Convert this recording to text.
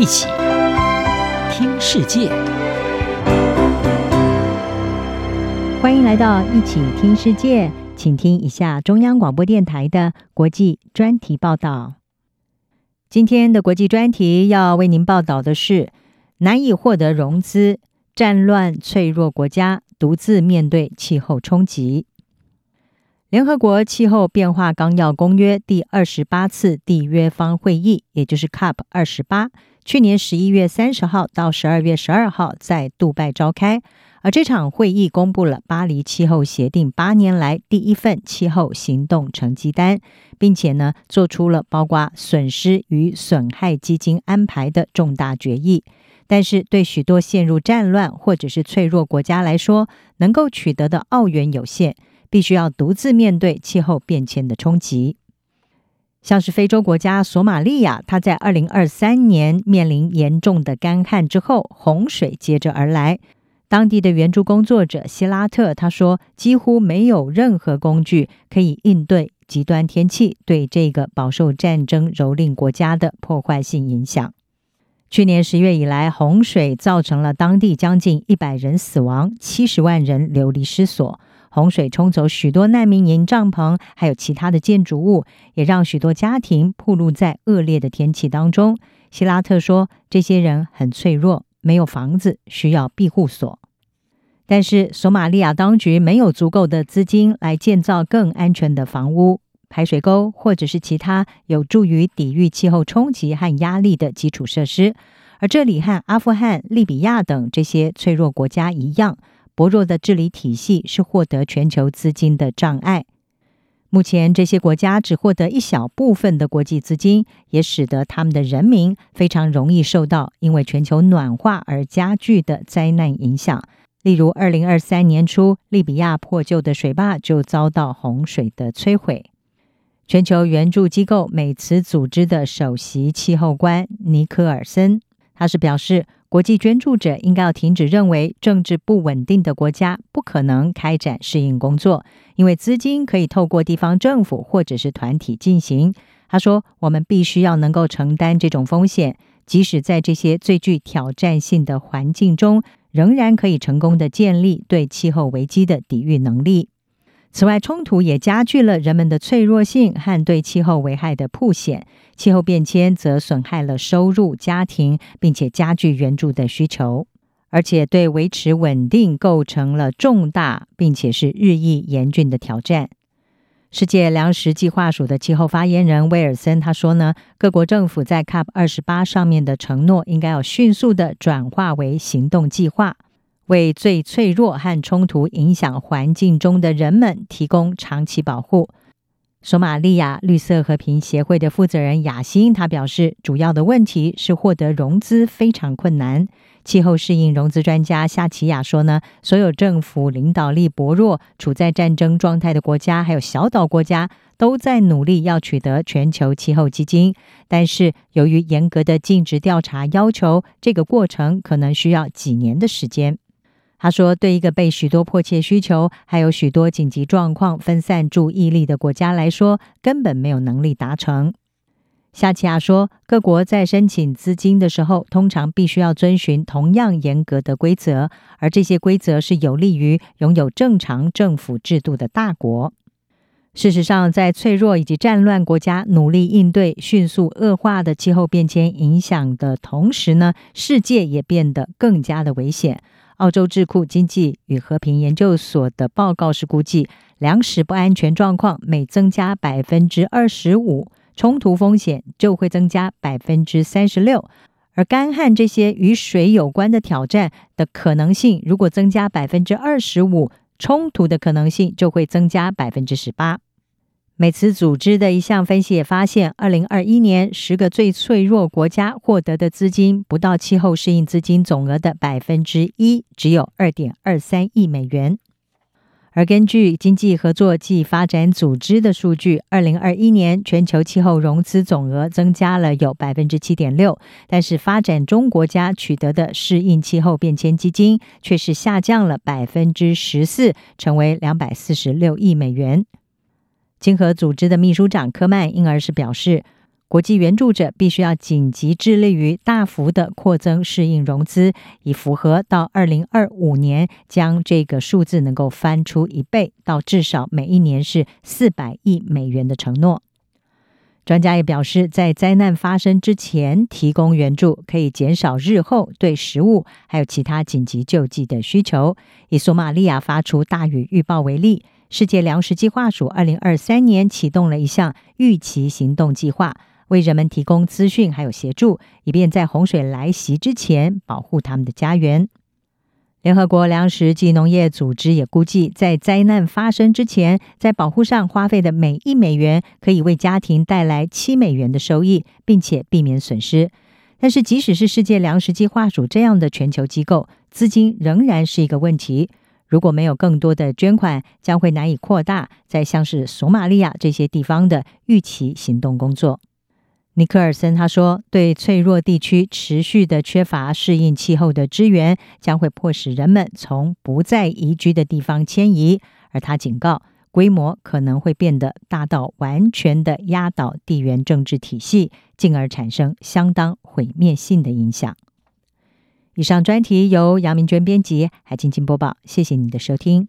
一起听世界，欢迎来到一起听世界，请听一下中央广播电台的国际专题报道。今天的国际专题要为您报道的是：难以获得融资，战乱脆弱国家独自面对气候冲击。联合国气候变化纲要公约第二十八次缔约方会议，也就是 COP 二十八，去年十一月三十号到十二月十二号在杜拜召开。而这场会议公布了巴黎气候协定八年来第一份气候行动成绩单，并且呢，做出了包括损失与损害基金安排的重大决议。但是，对许多陷入战乱或者是脆弱国家来说，能够取得的澳元有限。必须要独自面对气候变迁的冲击，像是非洲国家索马利亚，它在二零二三年面临严重的干旱之后，洪水接着而来。当地的援助工作者希拉特他说，几乎没有任何工具可以应对极端天气对这个饱受战争蹂躏国家的破坏性影响。去年十月以来，洪水造成了当地将近一百人死亡，七十万人流离失所。洪水冲走许多难民营帐篷，还有其他的建筑物，也让许多家庭暴露在恶劣的天气当中。希拉特说，这些人很脆弱，没有房子，需要庇护所。但是，索马利亚当局没有足够的资金来建造更安全的房屋、排水沟，或者是其他有助于抵御气候冲击和压力的基础设施。而这里和阿富汗、利比亚等这些脆弱国家一样。薄弱的治理体系是获得全球资金的障碍。目前，这些国家只获得一小部分的国际资金，也使得他们的人民非常容易受到因为全球暖化而加剧的灾难影响。例如，二零二三年初，利比亚破旧的水坝就遭到洪水的摧毁。全球援助机构美慈组织的首席气候官尼克尔森，他是表示。国际捐助者应该要停止认为政治不稳定的国家不可能开展适应工作，因为资金可以透过地方政府或者是团体进行。他说：“我们必须要能够承担这种风险，即使在这些最具挑战性的环境中，仍然可以成功的建立对气候危机的抵御能力。”此外，冲突也加剧了人们的脆弱性和对气候危害的曝险。气候变迁则损害了收入、家庭，并且加剧援助的需求，而且对维持稳定构成了重大并且是日益严峻的挑战。世界粮食计划署的气候发言人威尔森他说呢，各国政府在 COP 二十八上面的承诺，应该要迅速地转化为行动计划。为最脆弱和冲突影响环境中的人们提供长期保护。索马利亚绿色和平协会的负责人雅辛他表示，主要的问题是获得融资非常困难。气候适应融资专家夏奇亚说呢，所有政府领导力薄弱、处在战争状态的国家，还有小岛国家，都在努力要取得全球气候基金，但是由于严格的尽职调查要求，这个过程可能需要几年的时间。他说：“对一个被许多迫切需求，还有许多紧急状况分散注意力的国家来说，根本没有能力达成。”夏奇亚说：“各国在申请资金的时候，通常必须要遵循同样严格的规则，而这些规则是有利于拥有正常政府制度的大国。事实上，在脆弱以及战乱国家努力应对迅速恶化的气候变迁影响的同时呢，世界也变得更加的危险。”澳洲智库经济与和平研究所的报告是估计，粮食不安全状况每增加百分之二十五，冲突风险就会增加百分之三十六，而干旱这些与水有关的挑战的可能性，如果增加百分之二十五，冲突的可能性就会增加百分之十八。美慈组织的一项分析也发现，二零二一年十个最脆弱国家获得的资金不到气候适应资金总额的百分之一，只有二点二三亿美元。而根据经济合作暨发展组织的数据，二零二一年全球气候融资总额增加了有百分之七点六，但是发展中国家取得的适应气候变迁基金却是下降了百分之十四，成为两百四十六亿美元。经合组织的秘书长科曼因而是表示，国际援助者必须要紧急致力于大幅的扩增适应融资，以符合到二零二五年将这个数字能够翻出一倍，到至少每一年是四百亿美元的承诺。专家也表示，在灾难发生之前提供援助，可以减少日后对食物还有其他紧急救济的需求。以索马利亚发出大雨预报为例，世界粮食计划署二零二三年启动了一项预期行动计划。为人们提供资讯还有协助，以便在洪水来袭之前保护他们的家园。联合国粮食及农业组织也估计，在灾难发生之前，在保护上花费的每一美元可以为家庭带来七美元的收益，并且避免损失。但是，即使是世界粮食计划署这样的全球机构，资金仍然是一个问题。如果没有更多的捐款，将会难以扩大在像是索马利亚这些地方的预期行动工作。尼克尔森他说：“对脆弱地区持续的缺乏适应气候的支援，将会迫使人们从不再宜居的地方迁移。而他警告，规模可能会变得大到完全的压倒地缘政治体系，进而产生相当毁灭性的影响。”以上专题由杨明娟编辑，还静静播报。谢谢你的收听。